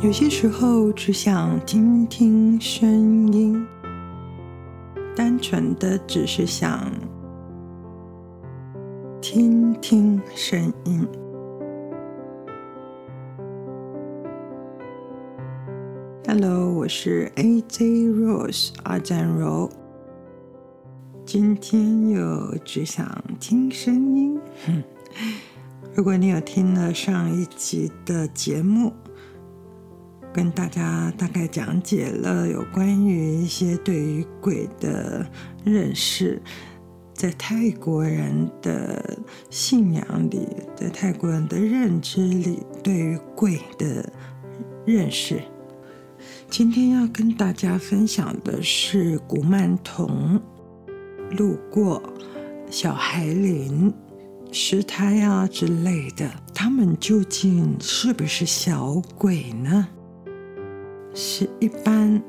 有些时候只想听听声音，单纯的只是想听听声音。Hello，我是 AJ Rose 阿占柔，今天又只想听声音。如果你有听了上一集的节目，跟大家大概讲解了有关于一些对于鬼的认识，在泰国人的信仰里，在泰国人的认知里，对于鬼的认识。今天要跟大家分享的是古曼童、路过、小孩灵。尸胎啊之类的，他们究竟是不是小鬼呢？是一般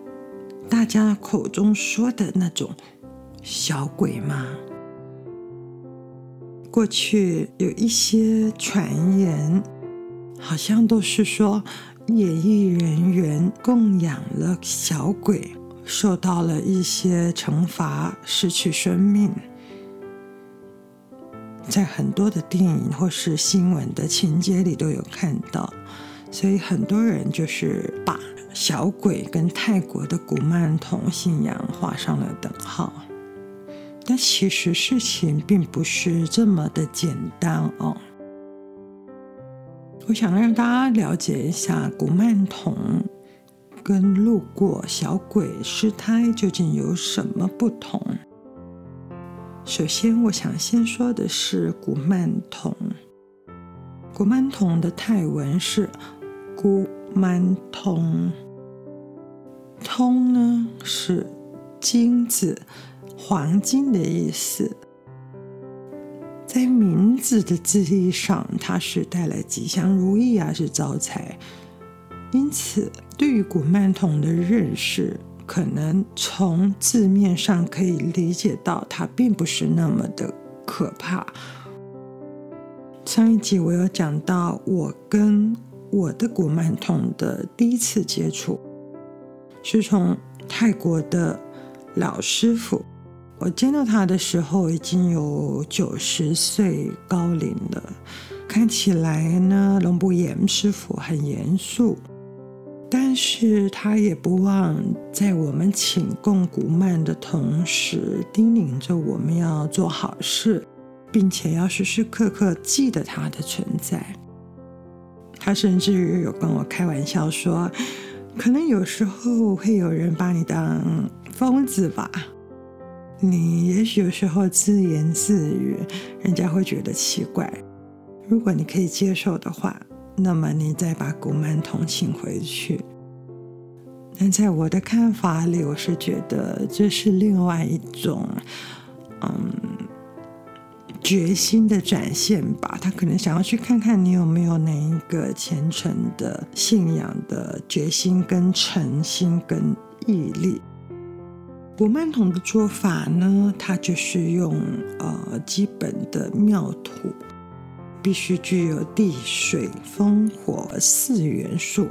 大家口中说的那种小鬼吗？过去有一些传言，好像都是说演艺人员供养了小鬼，受到了一些惩罚，失去生命。在很多的电影或是新闻的情节里都有看到，所以很多人就是把小鬼跟泰国的古曼童信仰画上了等号。但其实事情并不是这么的简单哦。我想让大家了解一下古曼童跟路过小鬼尸胎究竟有什么不同。首先，我想先说的是古曼童。古曼童的泰文是古曼童，通呢是金子、黄金的意思。在名字的字义上，它是带来吉祥如意啊，是招财。因此，对于古曼童的认识。可能从字面上可以理解到，它并不是那么的可怕。上一集我有讲到，我跟我的古曼童的第一次接触，是从泰国的老师傅。我见到他的时候已经有九十岁高龄了，看起来呢，龙布严师傅很严肃。但是他也不忘在我们请供古曼的同时，叮咛着我们要做好事，并且要时时刻刻记得他的存在。他甚至于有跟我开玩笑说，可能有时候会有人把你当疯子吧，你也许有时候自言自语，人家会觉得奇怪。如果你可以接受的话。那么你再把古曼童请回去。但在我的看法里，我是觉得这是另外一种，嗯，决心的展现吧。他可能想要去看看你有没有哪一个虔诚的信仰的决心、跟诚心、跟毅力。古曼童的做法呢，他就是用呃基本的庙土。必须具有地、水、风、火四元素。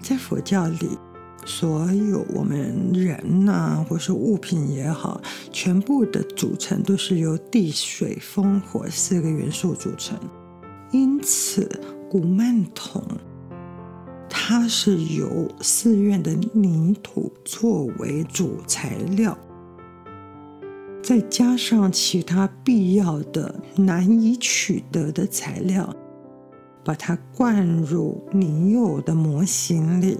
在佛教里，所有我们人呐、啊，或是物品也好，全部的组成都是由地、水、风、火四个元素组成。因此，古曼童它是由寺院的泥土作为主材料。再加上其他必要的难以取得的材料，把它灌入泥釉的模型里，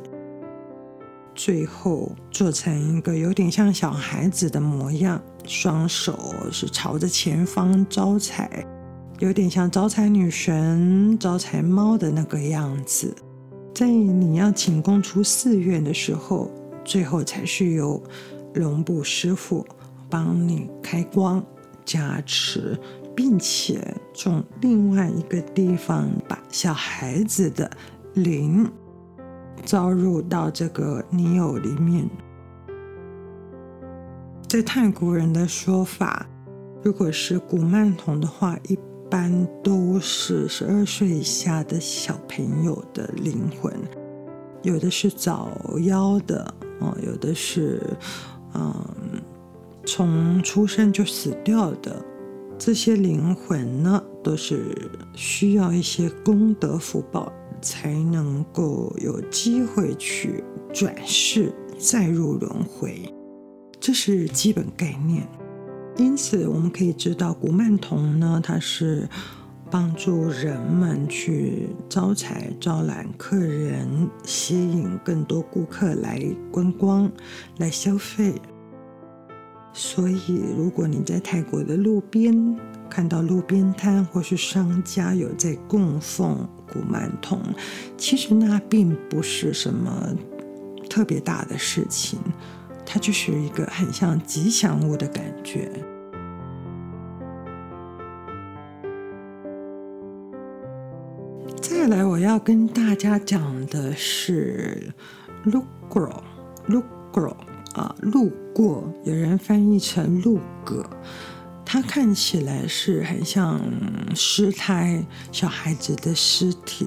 最后做成一个有点像小孩子的模样，双手是朝着前方招财，有点像招财女神、招财猫的那个样子。在你要请供出寺院的时候，最后才是由龙布师傅。帮你开光加持，并且从另外一个地方把小孩子的灵招入到这个泥偶里面。在泰国人的说法，如果是古曼童的话，一般都是十二岁以下的小朋友的灵魂。有的是早夭的啊，有的是嗯从出生就死掉的。这些灵魂呢，都是需要一些功德福报，才能够有机会去转世再入轮回，这是基本概念。因此，我们可以知道，古曼童呢，它是帮助人们去招财、招揽客人，吸引更多顾客来观光、来消费。所以，如果你在泰国的路边看到路边摊或是商家有在供奉古曼童，其实那并不是什么特别大的事情，它就是一个很像吉祥物的感觉。再来，我要跟大家讲的是路过，路过。啊，路过，有人翻译成路过，它看起来是很像尸胎，小孩子的尸体。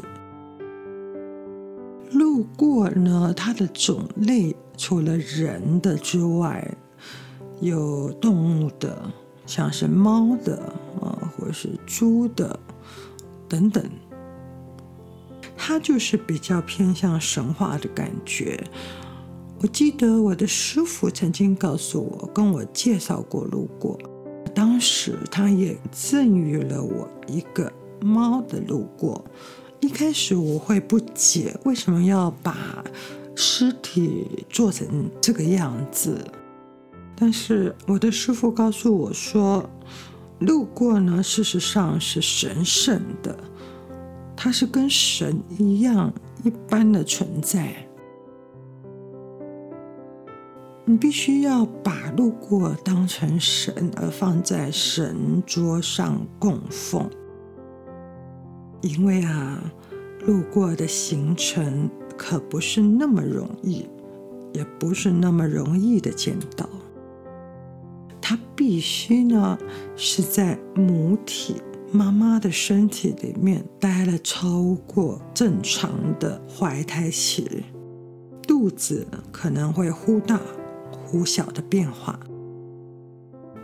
路过呢，它的种类除了人的之外，有动物的，像是猫的啊，或是猪的等等。它就是比较偏向神话的感觉。我记得我的师傅曾经告诉我，跟我介绍过路过。当时他也赠予了我一个猫的路过。一开始我会不解，为什么要把尸体做成这个样子？但是我的师傅告诉我说，路过呢，事实上是神圣的，它是跟神一样一般的存在。你必须要把路过当成神，而放在神桌上供奉，因为啊，路过的行程可不是那么容易，也不是那么容易的见到。他必须呢是在母体妈妈的身体里面待了超过正常的怀胎期，肚子可能会忽大。忽小的变化，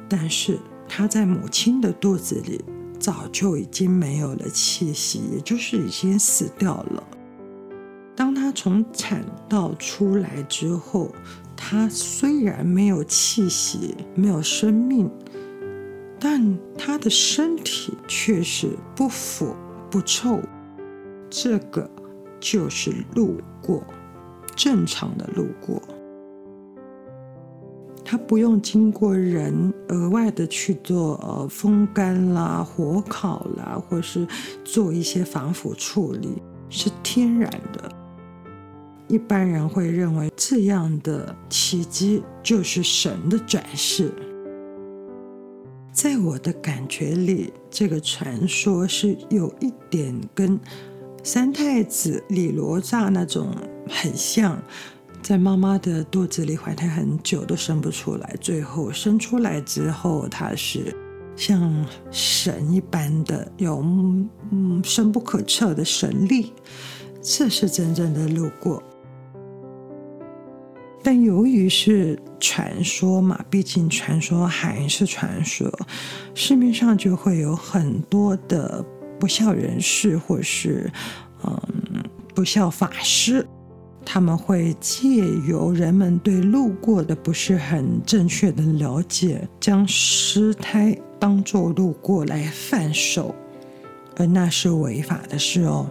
但是他在母亲的肚子里早就已经没有了气息，也就是已经死掉了。当他从产道出来之后，他虽然没有气息，没有生命，但他的身体却是不腐不臭。这个就是路过，正常的路过。它不用经过人额外的去做呃风干啦、火烤啦，或是做一些防腐处理，是天然的。一般人会认为这样的奇迹就是神的转世。在我的感觉里，这个传说是有一点跟三太子李罗刹那种很像。在妈妈的肚子里怀胎很久都生不出来，最后生出来之后，他是像神一般的有嗯深不可测的神力，这是真正的路过。但由于是传说嘛，毕竟传说还是传说，市面上就会有很多的不孝人士或是嗯不孝法师。他们会借由人们对路过的不是很正确的了解，将尸胎当作路过来贩售，而那是违法的事哦。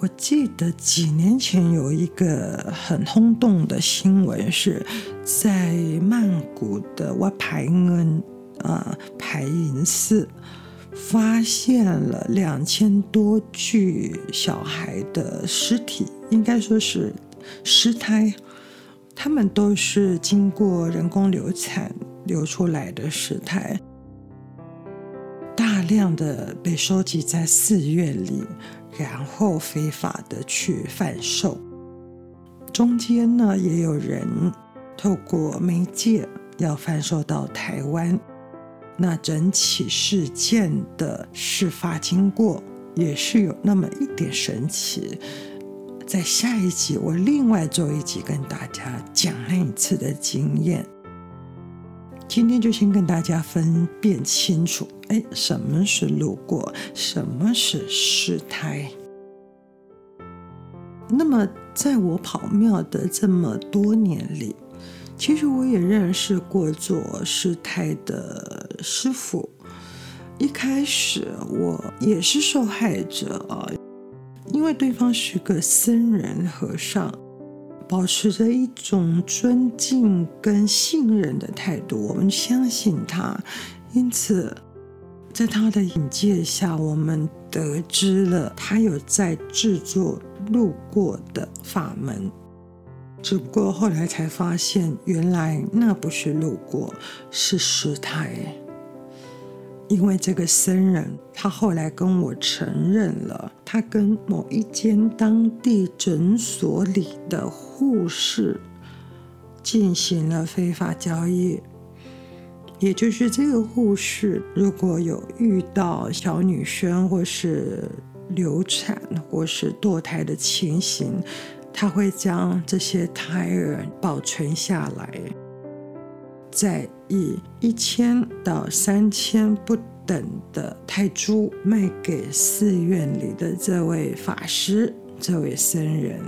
我记得几年前有一个很轰动的新闻，是在曼谷的 wat Phai Ngun 啊排银寺。发现了两千多具小孩的尸体，应该说是尸胎，他们都是经过人工流产流出来的尸胎，大量的被收集在寺院里，然后非法的去贩售，中间呢也有人透过媒介要贩售到台湾。那整起事件的事发经过，也是有那么一点神奇。在下一集，我另外做一集跟大家讲那一次的经验。今天就先跟大家分辨清楚，哎，什么是路过，什么是失胎。那么，在我跑庙的这么多年里，其实我也认识过做师太的师傅。一开始我也是受害者啊。因为对方是个僧人和尚，保持着一种尊敬跟信任的态度，我们相信他，因此在他的引介下，我们得知了他有在制作路过的法门，只不过后来才发现，原来那不是路过，是失态。因为这个僧人，他后来跟我承认了，他跟某一间当地诊所里的护士进行了非法交易。也就是这个护士，如果有遇到小女生或是流产或是堕胎的情形，他会将这些胎儿保存下来。再以一千到三千不等的泰铢卖给寺院里的这位法师、这位僧人，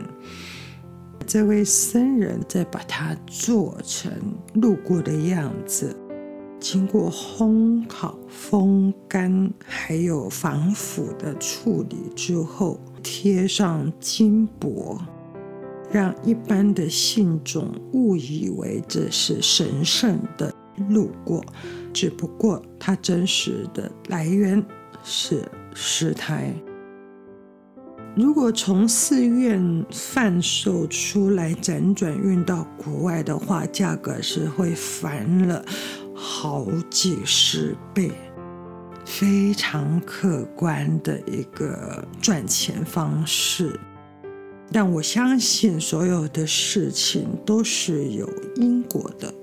这位僧人再把它做成路过的样子，经过烘烤、风干，还有防腐的处理之后，贴上金箔。让一般的信众误以为这是神圣的路过，只不过它真实的来源是师台。如果从寺院贩售出来辗转运到国外的话，价格是会翻了好几十倍，非常可观的一个赚钱方式。但我相信所有的事情都是有因果的，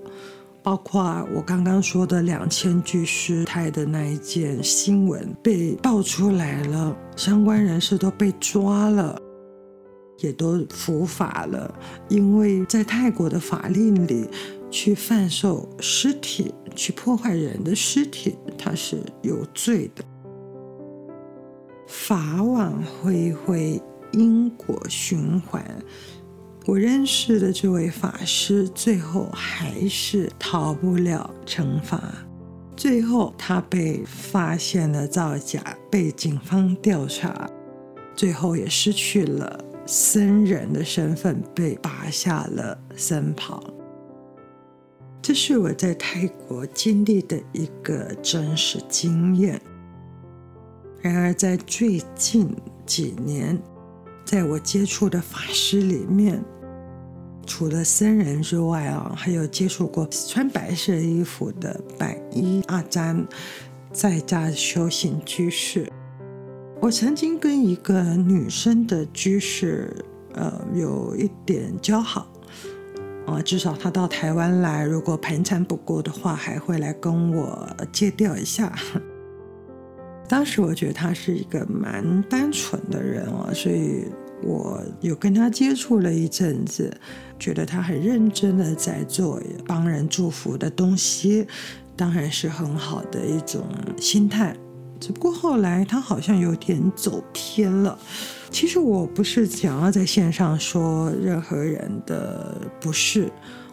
包括我刚刚说的两千具师胎的那一件新闻被爆出来了，相关人士都被抓了，也都伏法了，因为在泰国的法令里，去贩售尸体、去破坏人的尸体，它是有罪的。法网恢恢。因果循环，我认识的这位法师最后还是逃不了惩罚。最后，他被发现了造假，被警方调查，最后也失去了僧人的身份，被拔下了僧袍。这是我在泰国经历的一个真实经验。然而，在最近几年，在我接触的法师里面，除了僧人之外啊，还有接触过穿白色衣服的白衣阿詹，在家修行居士。我曾经跟一个女生的居士，呃，有一点交好，啊，至少她到台湾来，如果盘缠不过的话，还会来跟我借调一下。当时我觉得他是一个蛮单纯的人哦，所以我有跟他接触了一阵子，觉得他很认真的在做帮人祝福的东西，当然是很好的一种心态。只不过后来他好像有点走偏了。其实我不是想要在线上说任何人的不是，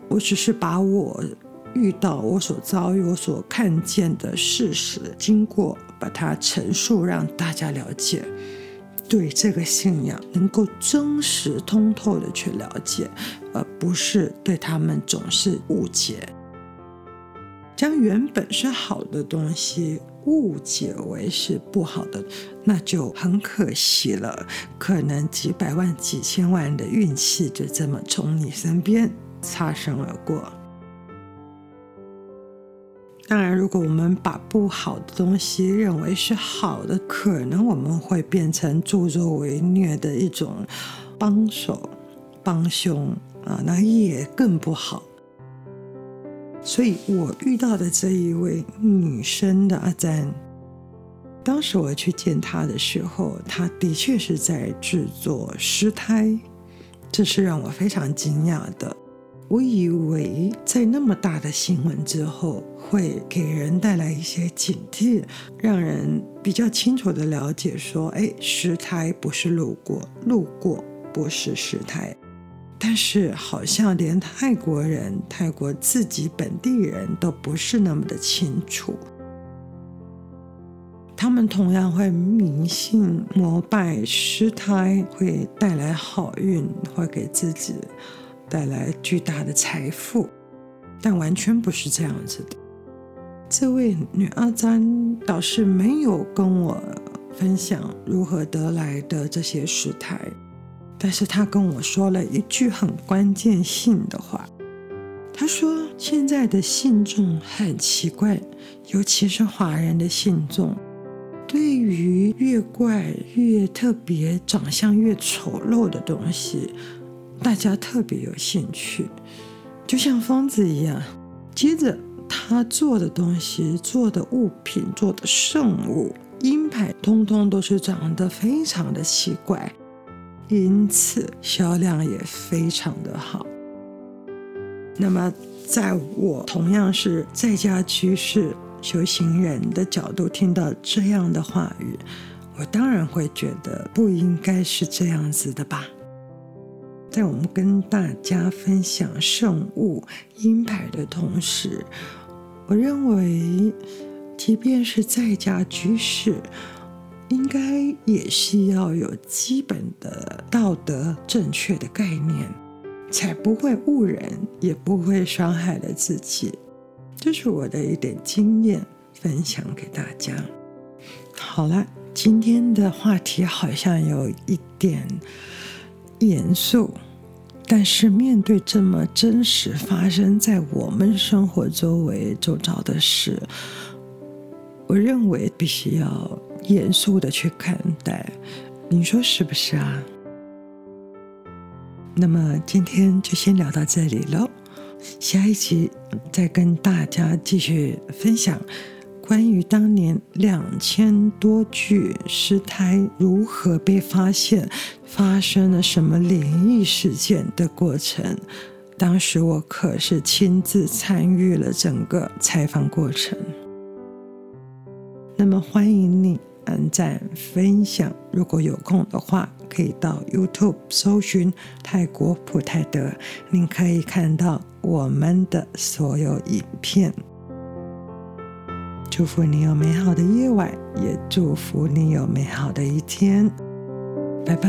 我只是把我遇到、我所遭遇、我所看见的事实经过。把它陈述，让大家了解，对这个信仰能够真实通透的去了解，而不是对他们总是误解，将原本是好的东西误解为是不好的，那就很可惜了。可能几百万、几千万的运气就这么从你身边擦身而过。当然，如果我们把不好的东西认为是好的，可能我们会变成助纣为虐的一种帮手、帮凶啊，那也更不好。所以我遇到的这一位女生的阿赞，当时我去见他的时候，他的确是在制作尸胎，这是让我非常惊讶的。我以为在那么大的新闻之后，会给人带来一些警惕，让人比较清楚地了解说，哎，尸胎不是路过，路过不是尸胎。但是好像连泰国人、泰国自己本地人都不是那么的清楚。他们同样会迷信、膜拜尸胎，会带来好运，会给自己。带来巨大的财富，但完全不是这样子的。这位女阿詹倒是没有跟我分享如何得来的这些尸胎，但是她跟我说了一句很关键性的话。她说：“现在的信众很奇怪，尤其是华人的信众，对于越怪越特别、长相越丑陋的东西。”大家特别有兴趣，就像疯子一样。接着，他做的东西、做的物品、做的圣物、阴牌，通通都是长得非常的奇怪，因此销量也非常的好。那么，在我同样是在家居士修行人的角度，听到这样的话语，我当然会觉得不应该是这样子的吧。在我们跟大家分享圣物鹰牌的同时，我认为，即便是在家居士，应该也是要有基本的道德正确的概念，才不会误人，也不会伤害了自己。这是我的一点经验分享给大家。好了，今天的话题好像有一点。严肃，但是面对这么真实发生在我们生活周围周遭的事，我认为必须要严肃的去看待，你说是不是啊？那么今天就先聊到这里喽，下一集再跟大家继续分享。关于当年两千多具尸胎如何被发现，发生了什么灵异事件的过程，当时我可是亲自参与了整个采访过程。那么欢迎你按赞分享，如果有空的话，可以到 YouTube 搜寻泰国普泰德，您可以看到我们的所有影片。祝福你有美好的夜晚，也祝福你有美好的一天。拜拜。